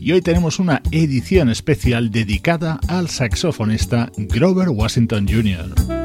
y hoy tenemos una edición especial dedicada al saxofonista Grover Washington Jr.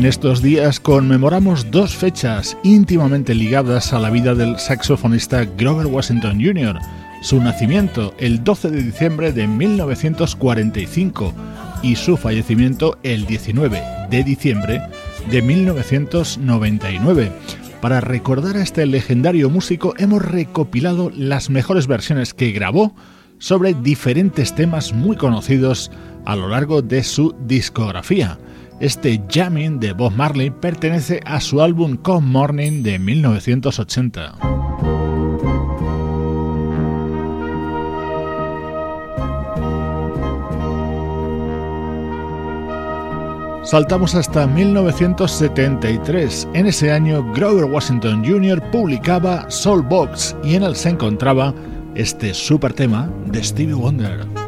En estos días conmemoramos dos fechas íntimamente ligadas a la vida del saxofonista Grover Washington Jr. Su nacimiento el 12 de diciembre de 1945 y su fallecimiento el 19 de diciembre de 1999. Para recordar a este legendario músico hemos recopilado las mejores versiones que grabó sobre diferentes temas muy conocidos a lo largo de su discografía. Este jamming de Bob Marley pertenece a su álbum Come Morning de 1980. Saltamos hasta 1973. En ese año, Grover Washington Jr. publicaba Soul Box y en él se encontraba este super tema de Stevie Wonder.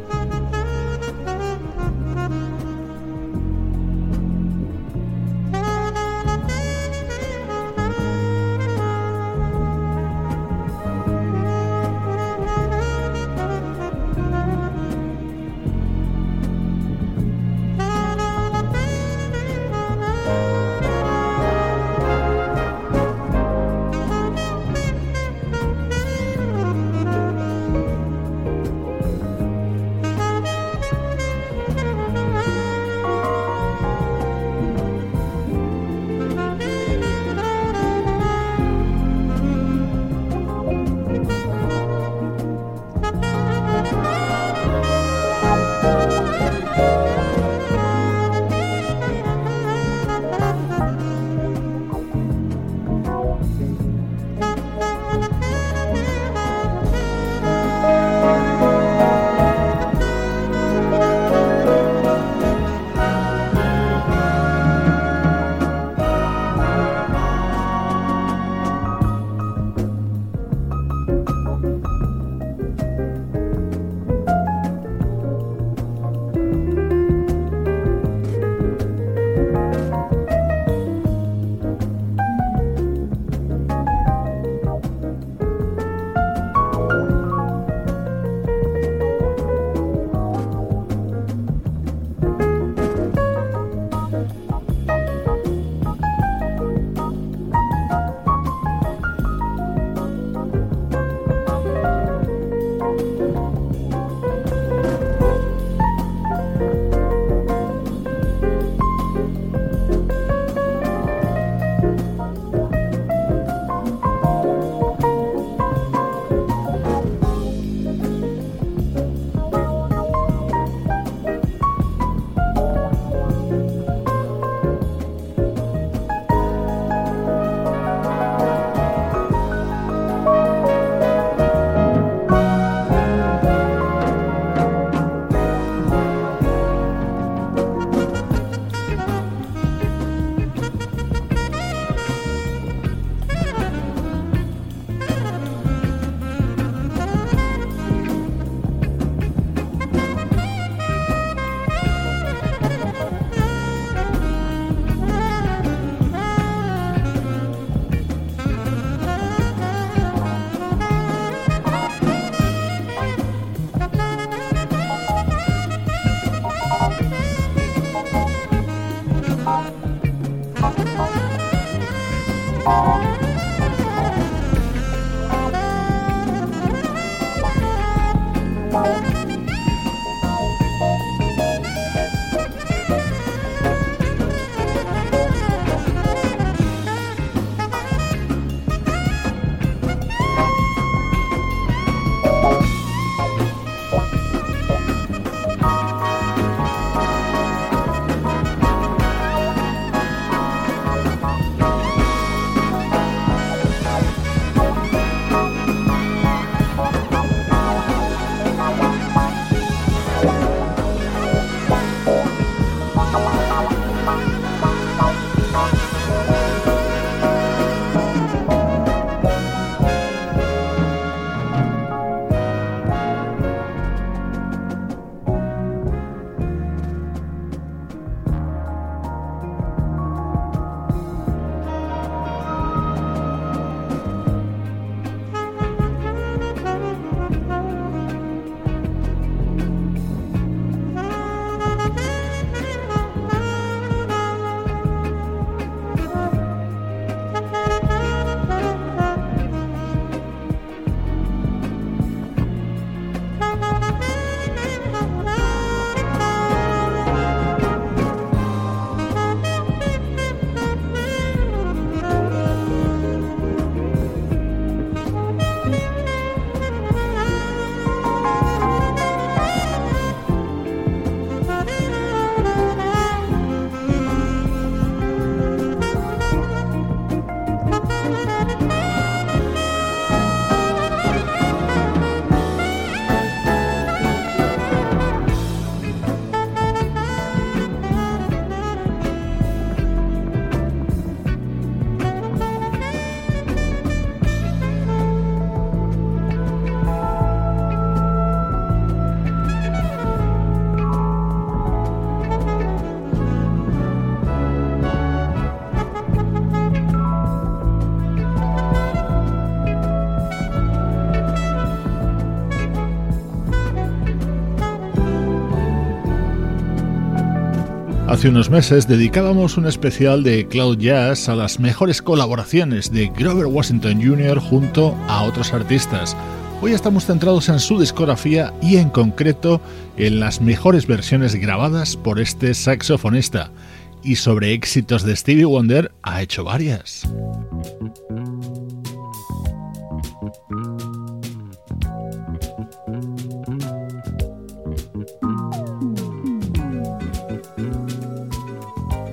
Hace unos meses dedicábamos un especial de Cloud Jazz a las mejores colaboraciones de Grover Washington Jr. junto a otros artistas. Hoy estamos centrados en su discografía y en concreto en las mejores versiones grabadas por este saxofonista. Y sobre éxitos de Stevie Wonder ha hecho varias.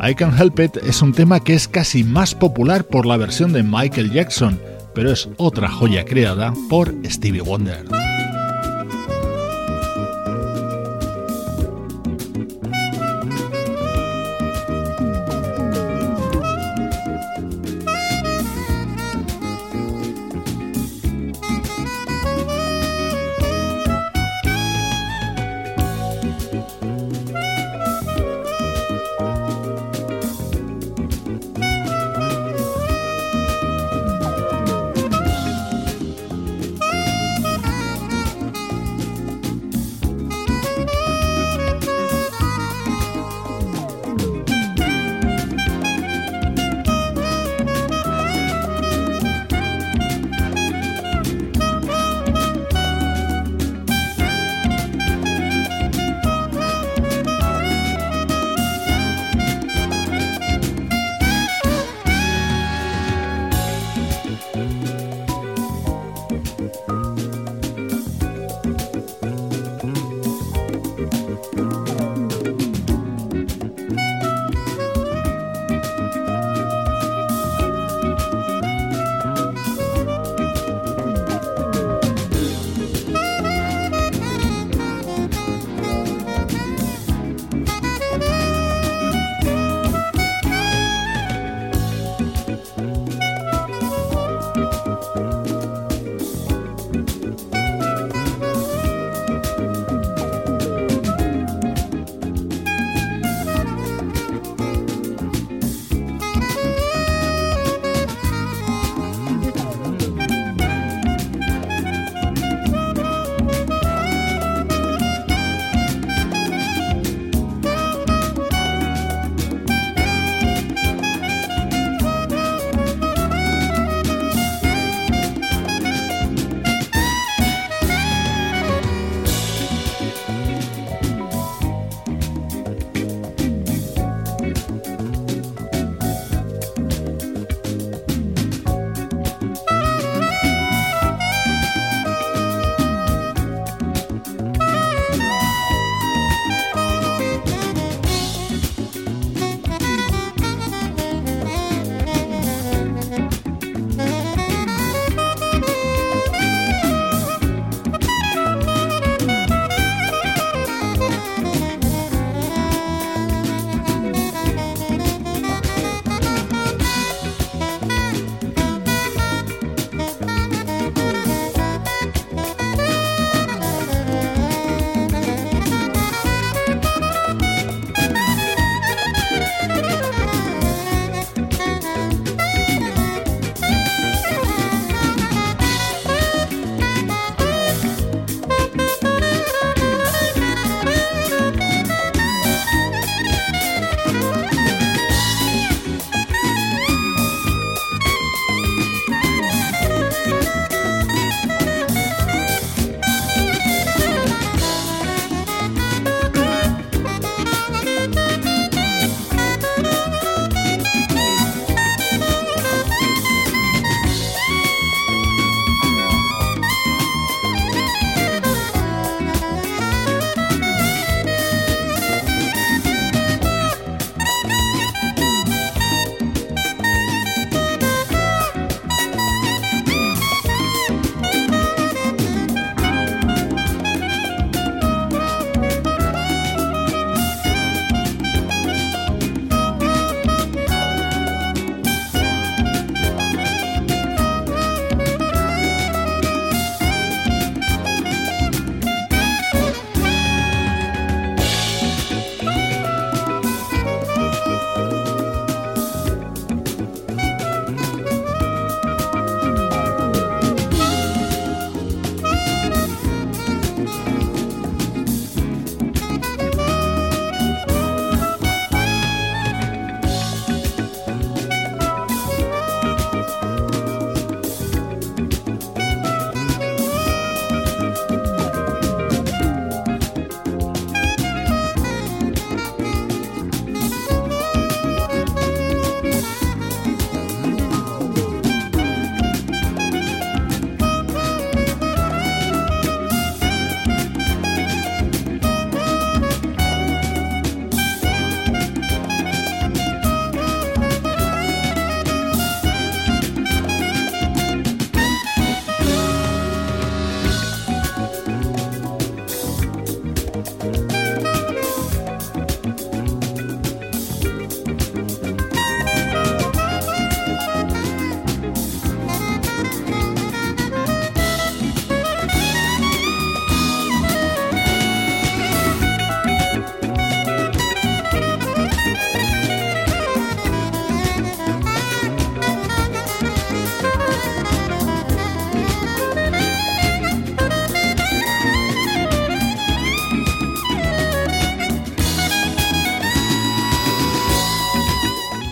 I Can Help It es un tema que es casi más popular por la versión de Michael Jackson, pero es otra joya creada por Stevie Wonder. Bye.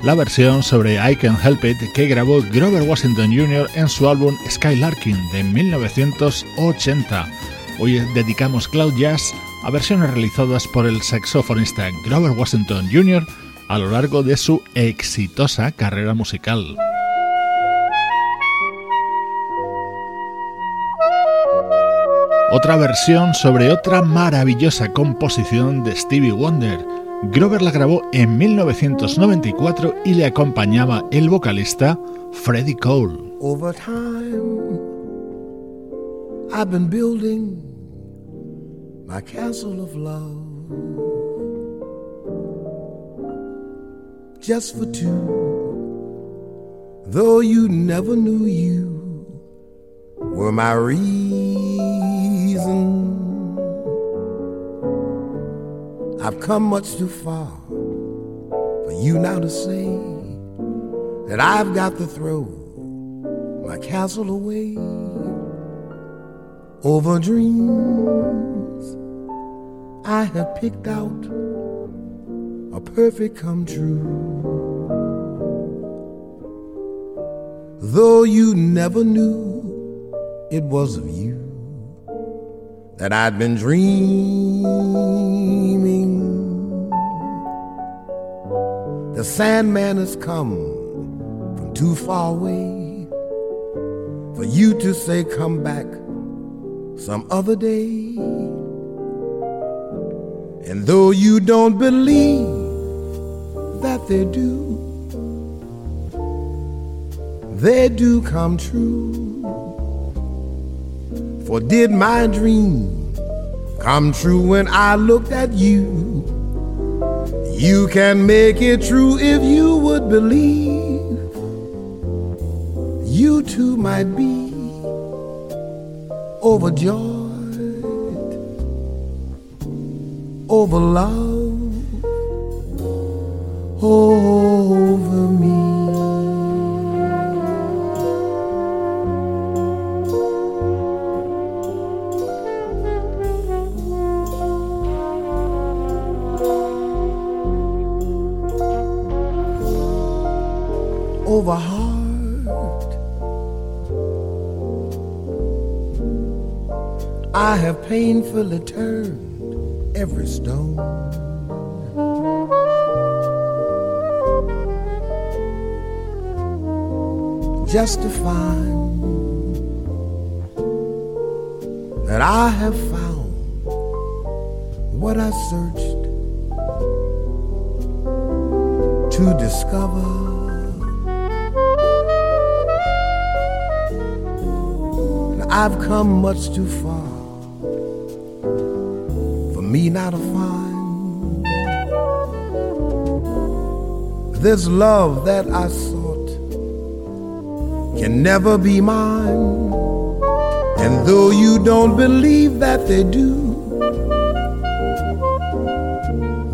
La versión sobre I Can Help It que grabó Grover Washington Jr. en su álbum Skylarking de 1980. Hoy dedicamos Cloud Jazz a versiones realizadas por el saxofonista Grover Washington Jr. a lo largo de su exitosa carrera musical. Otra versión sobre otra maravillosa composición de Stevie Wonder. Grover la grabó en 1994 y le acompañaba el vocalista Freddie Cole. Over time, I've been building my castle of love just for two. Though you never knew you were my reason. I've come much too far for you now to say that I've got to throw my castle away over dreams I had picked out a perfect come true. Though you never knew it was of you that I'd been dreaming. The Sandman has come from too far away for you to say, Come back some other day. And though you don't believe that they do, they do come true. For did my dream come true when I looked at you? You can make it true if you would believe. You too might be overjoyed over love over oh. Turned every stone. Just to find that I have found what I searched to discover. I've come much too far me not to find this love that I sought can never be mine. And though you don't believe that they do,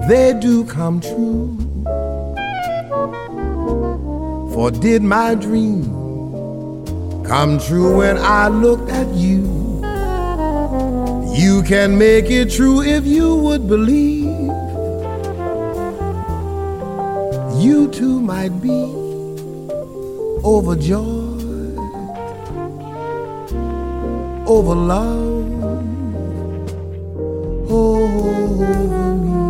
they do come true. For did my dream come true when I looked at you. You can make it true if you would believe. You too might be overjoyed over love oh, over me.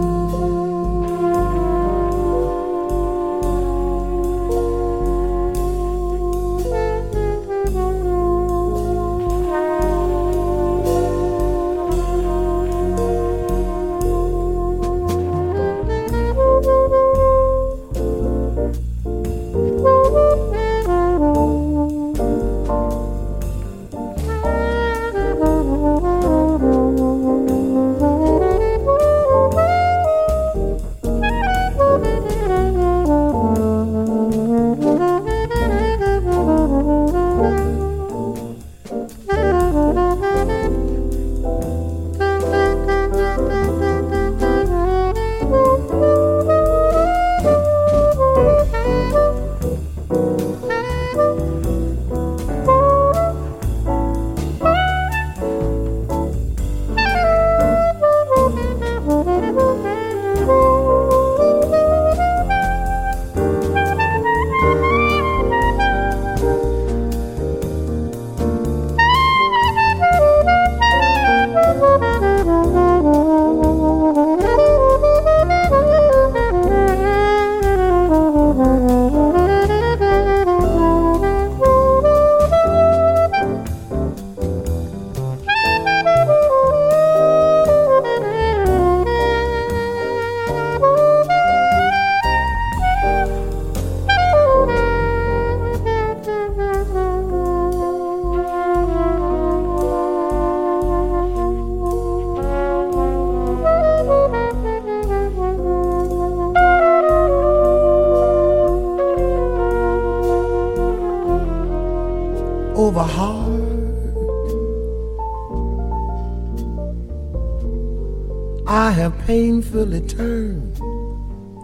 Painfully turned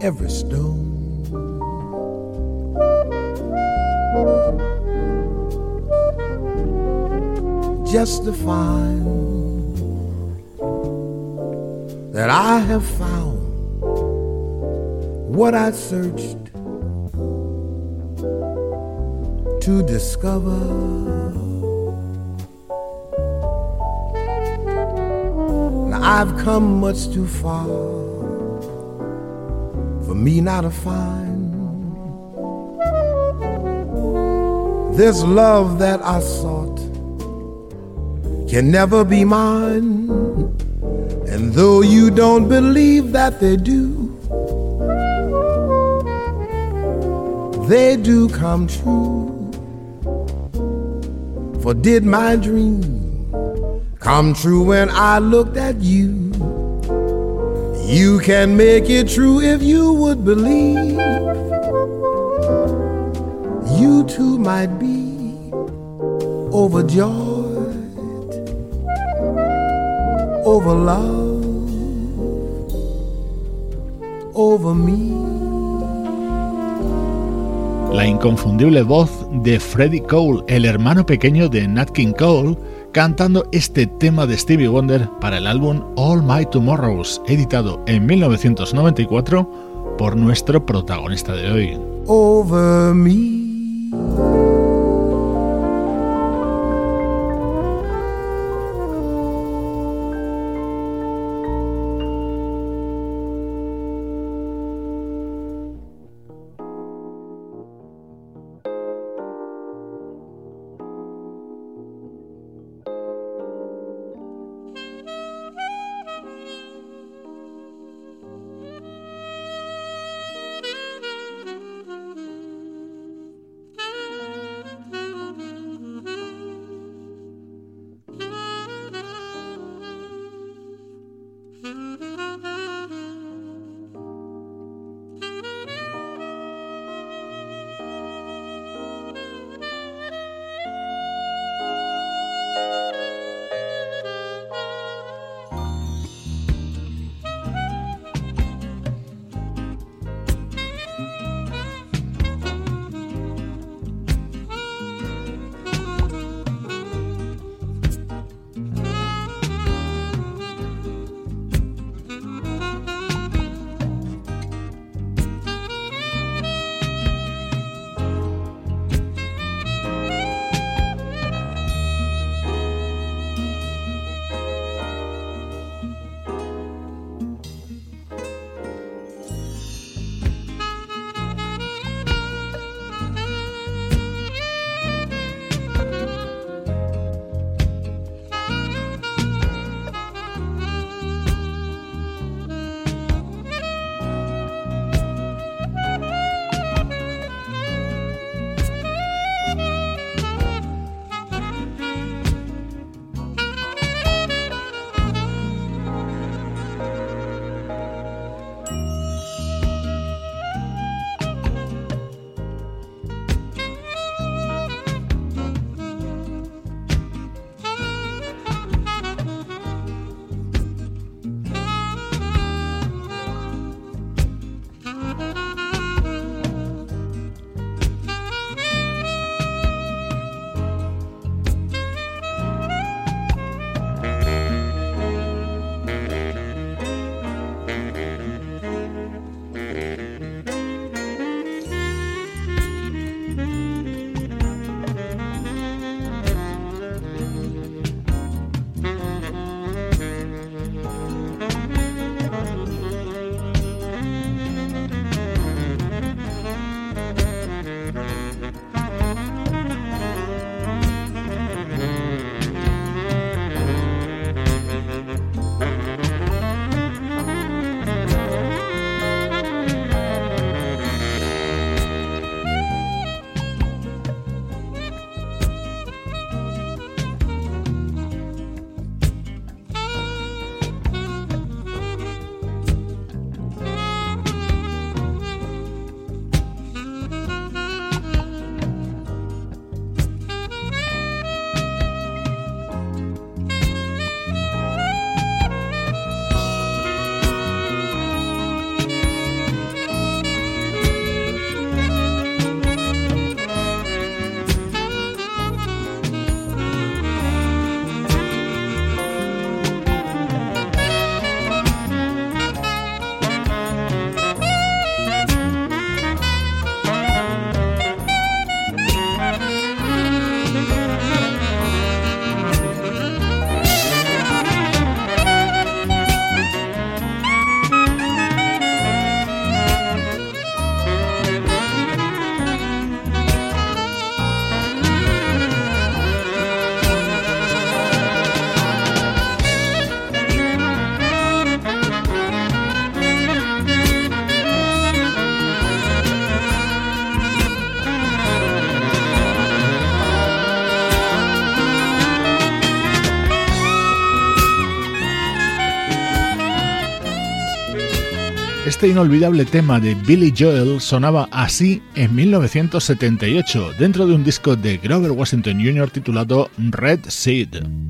every stone. Just to find that I have found what I searched to discover. Now I've come much too far me not to find this love that I sought can never be mine. And though you don't believe that they do, they do come true. For did my dream come true when I looked at you? You can make it true if you would believe. You too might be overjoyed over love, over me. La inconfundible voz de Freddie Cole, el hermano pequeño de Nat King Cole, cantando este tema de Stevie Wonder para el álbum All My Tomorrows, editado en 1994 por nuestro protagonista de hoy. Este inolvidable tema de Billy Joel sonaba así en 1978 dentro de un disco de Grover Washington Jr. titulado Red Seed.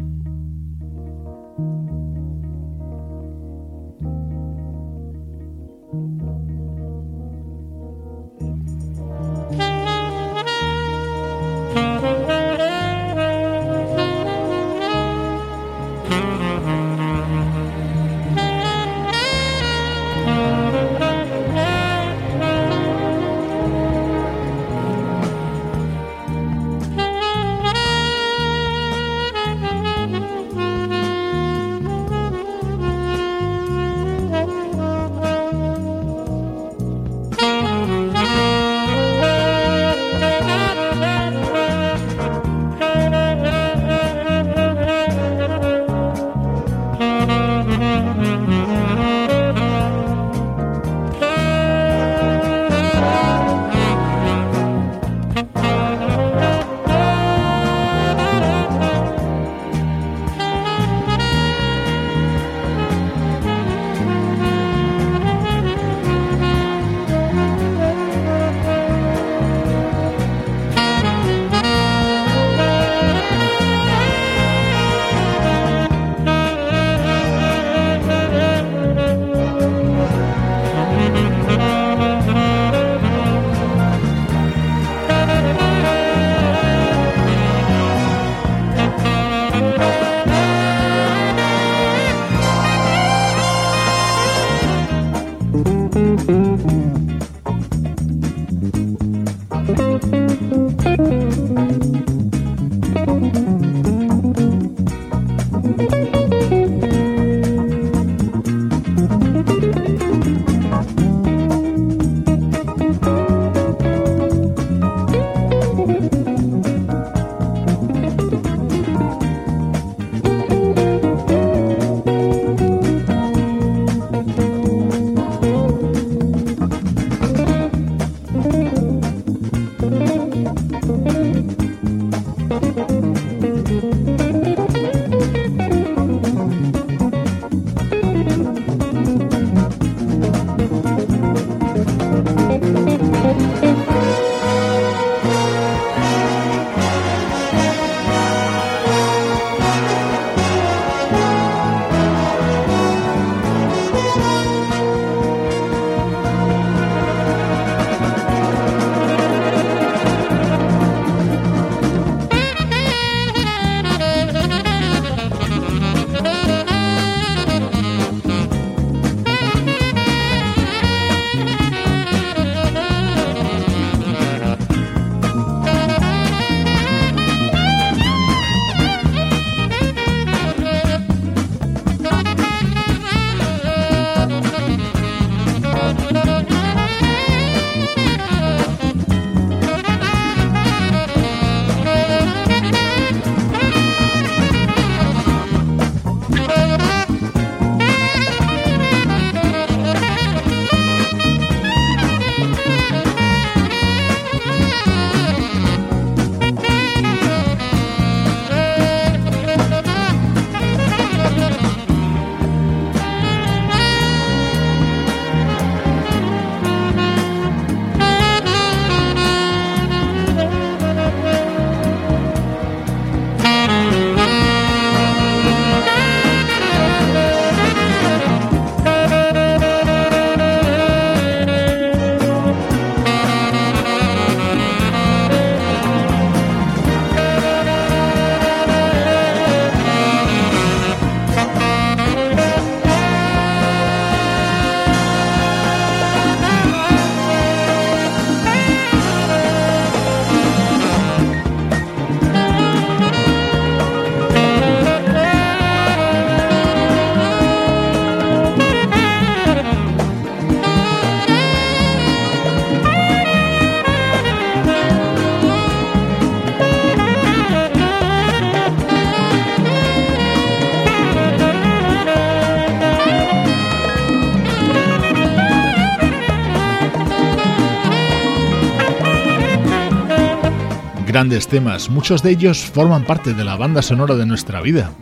Grandes temas, muchos de ellos forman parte de la banda sonora de nuestra vida.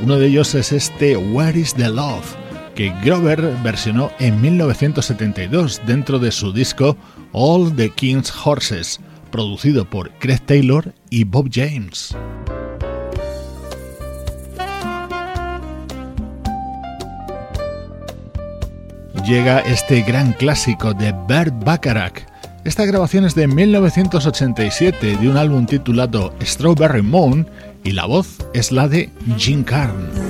Uno de ellos es este Where is the Love, que Grover versionó en 1972 dentro de su disco All the King's Horses, producido por Craig Taylor y Bob James. Llega este gran clásico de Bert Bacharach. Esta grabación es de 1987 de un álbum titulado Strawberry Moon y la voz es la de Jim Carn.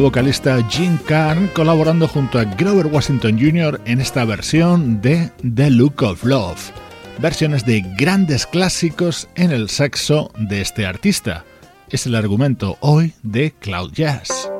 Vocalista Jim Carn colaborando junto a Grover Washington Jr. en esta versión de The Look of Love, versiones de grandes clásicos en el sexo de este artista. Es el argumento hoy de Cloud Jazz.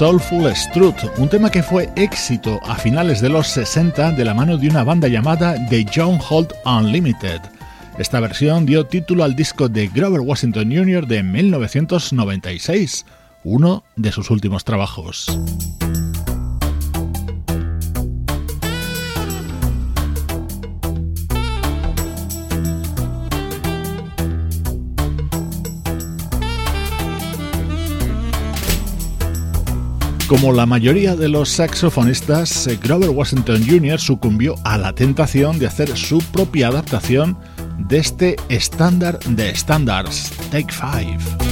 Soulful Strut, un tema que fue éxito a finales de los 60 de la mano de una banda llamada The John Holt Unlimited. Esta versión dio título al disco de Grover Washington Jr. de 1996, uno de sus últimos trabajos. Como la mayoría de los saxofonistas, eh, Grover Washington Jr. sucumbió a la tentación de hacer su propia adaptación de este estándar de estándares, Take Five.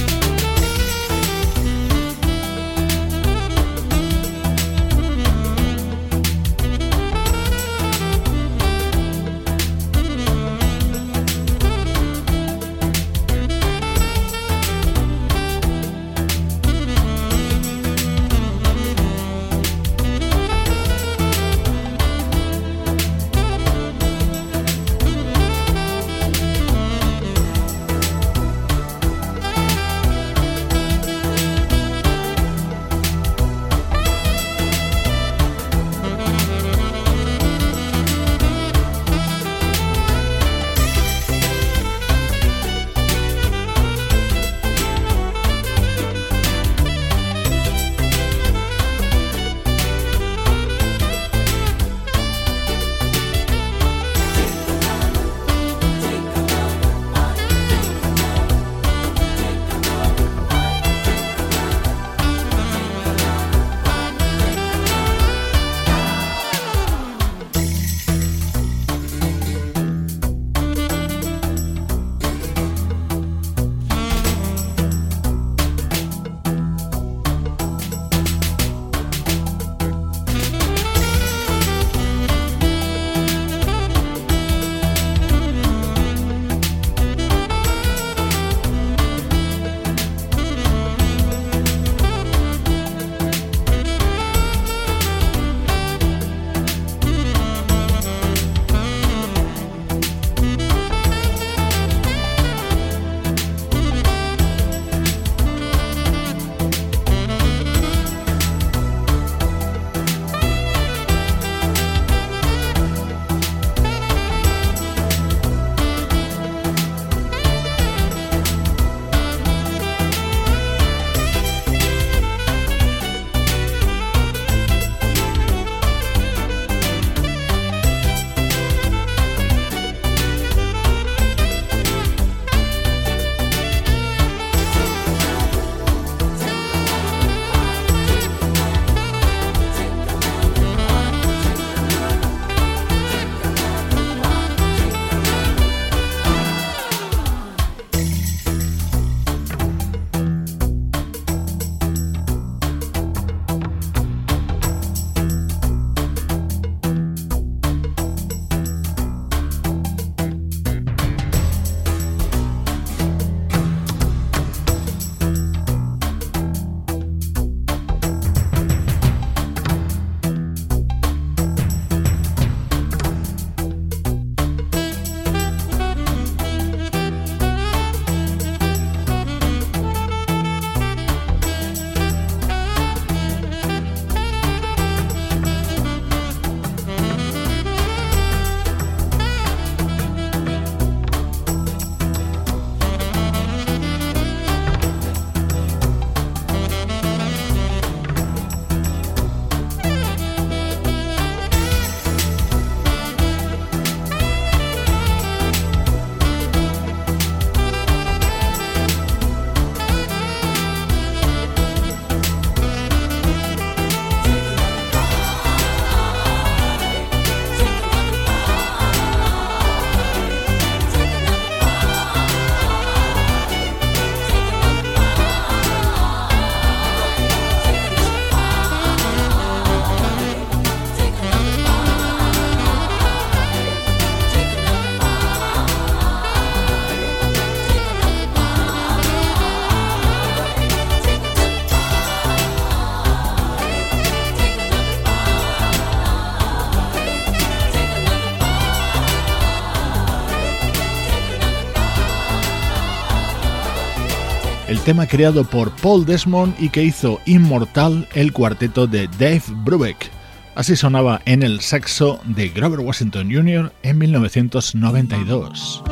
Tema creado por Paul Desmond y que hizo inmortal el cuarteto de Dave Brubeck. Así sonaba en el saxo de Grover Washington Jr. en 1992.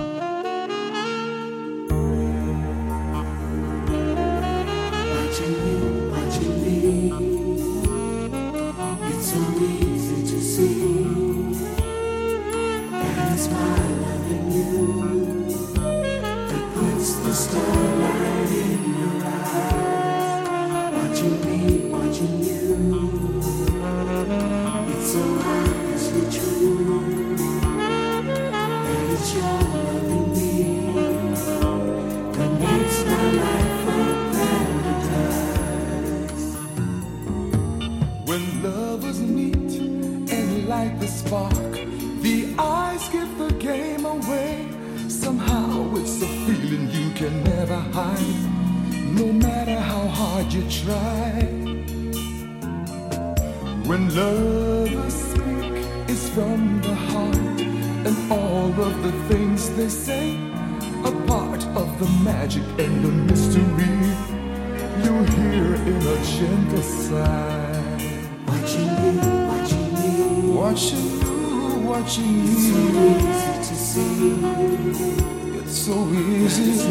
light the spark. The eyes give the game away. Somehow it's a feeling you can never hide, no matter how hard you try. When lovers speak, it's from the heart, and all of the things they say are part of the magic and the mystery you hear in a gentle sigh watching you, watching you. So easy to see. It's so easy. It's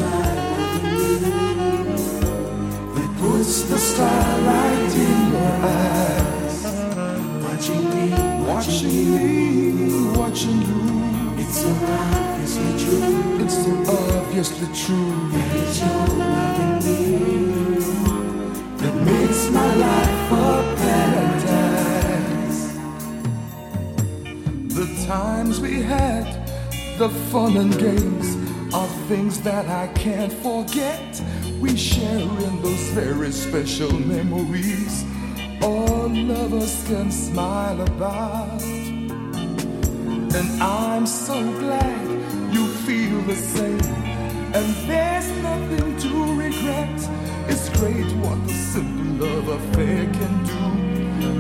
that puts the starlight in your eyes. Watching me, watching me, watching you. It's so obviously true. It's so obviously true. That it's your loving I can't forget. We share in those very special memories all lovers can smile about. And I'm so glad you feel the same. And there's nothing to regret. It's great what the simple love affair can do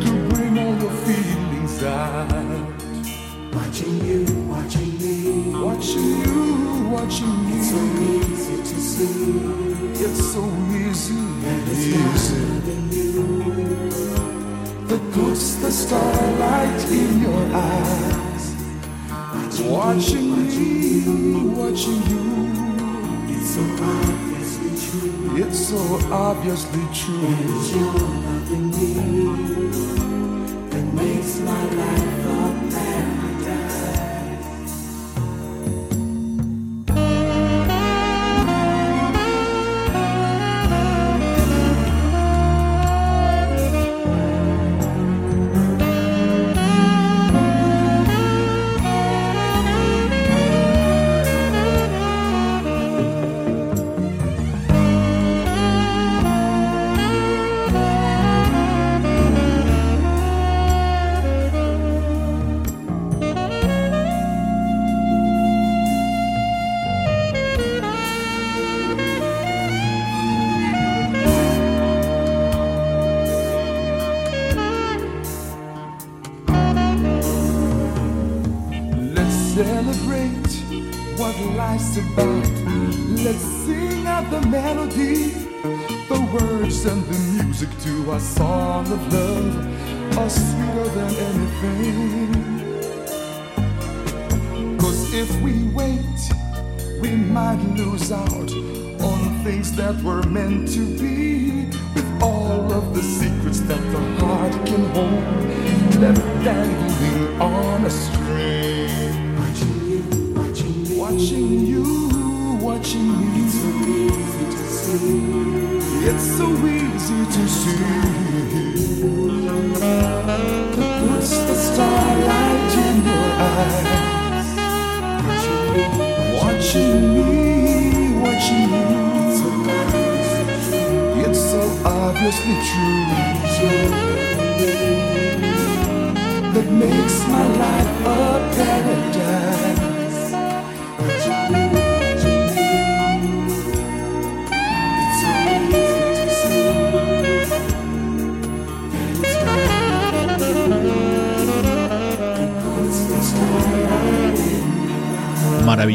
to bring all your feelings out. Watching you, watching me, watching you, watching me. It's so easy to see. It's so easy, and it's easy. you. That puts the starlight in your eyes. Watching, watching me, watching you. It's so obviously true. It's so obviously true. And loving me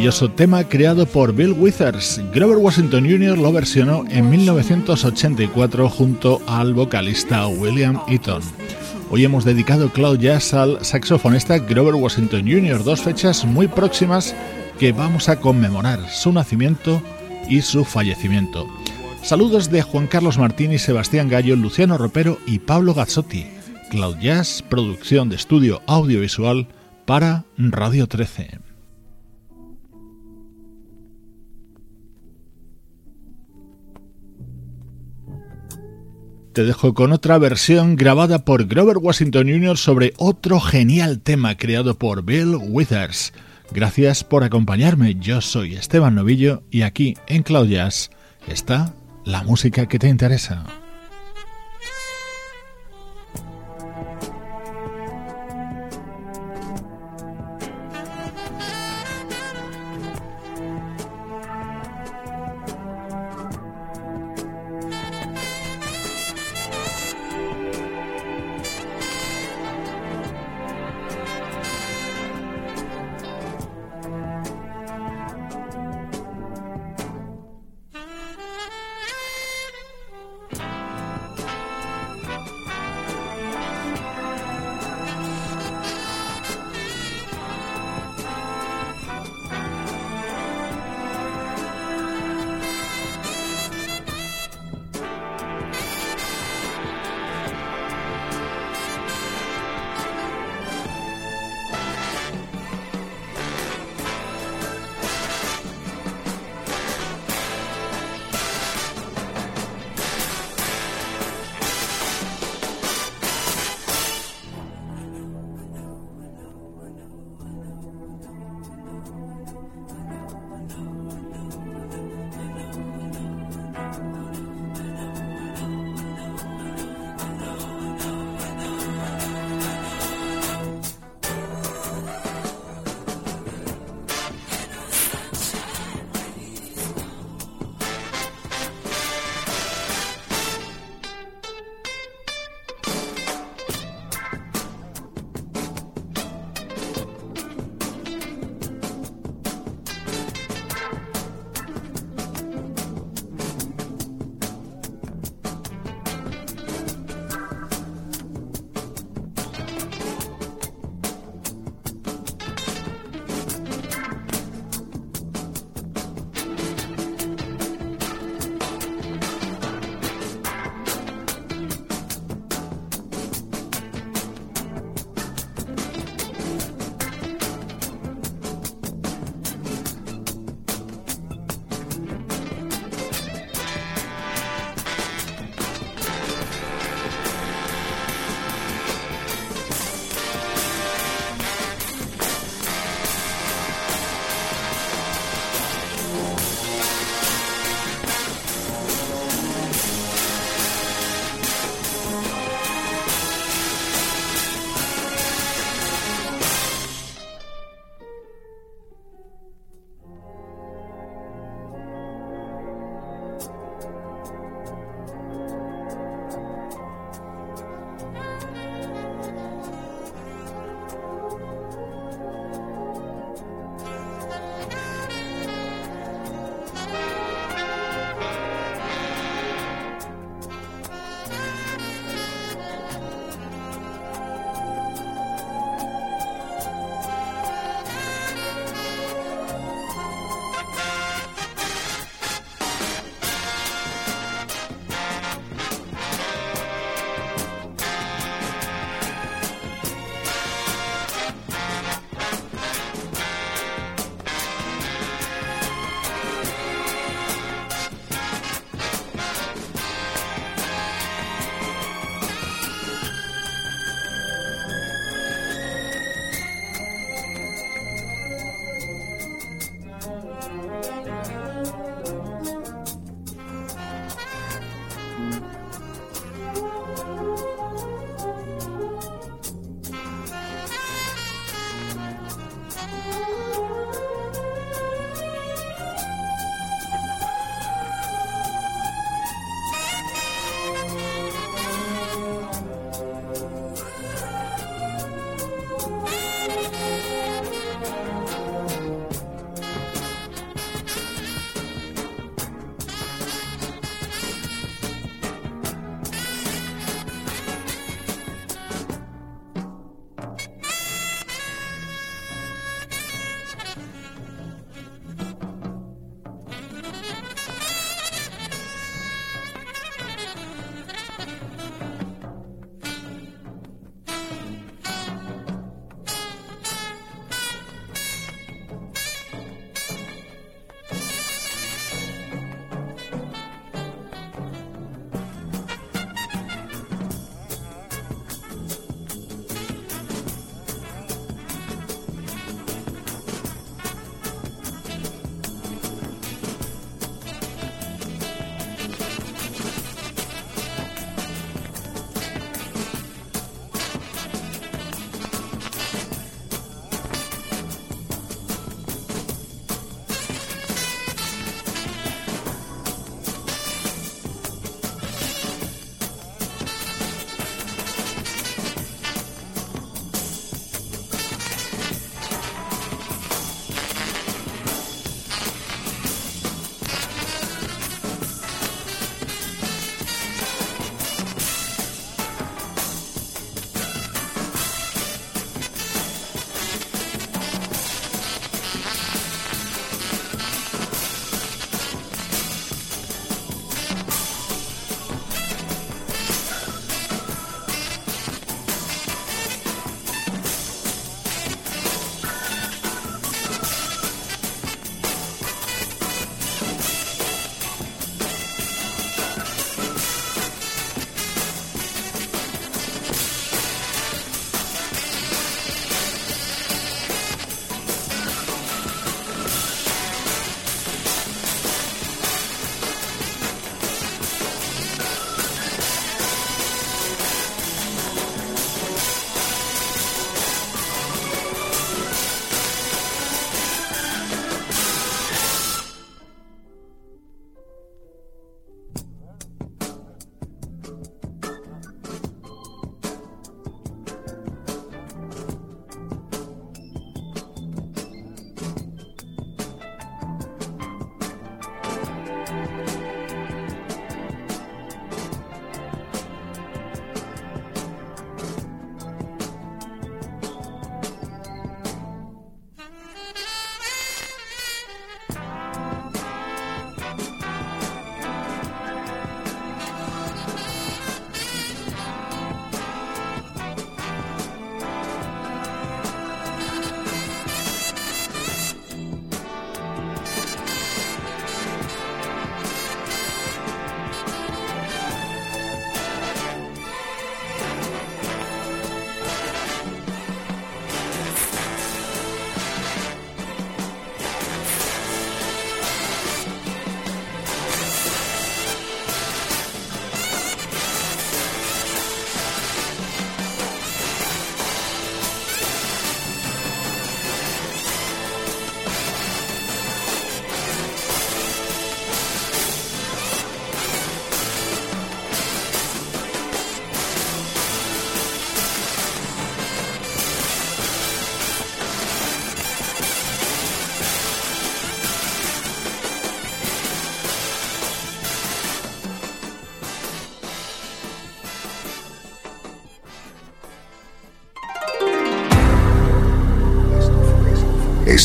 Maravilloso tema creado por Bill Withers. Grover Washington Jr. lo versionó en 1984 junto al vocalista William Eaton. Hoy hemos dedicado Cloud Jazz al saxofonista Grover Washington Jr., dos fechas muy próximas que vamos a conmemorar, su nacimiento y su fallecimiento. Saludos de Juan Carlos Martín y Sebastián Gallo, Luciano Ropero y Pablo Gazzotti. Cloud Jazz, producción de estudio audiovisual para Radio 13. Te dejo con otra versión grabada por Grover Washington Jr. sobre otro genial tema creado por Bill Withers. Gracias por acompañarme, yo soy Esteban Novillo y aquí en Cloud Jazz está la música que te interesa.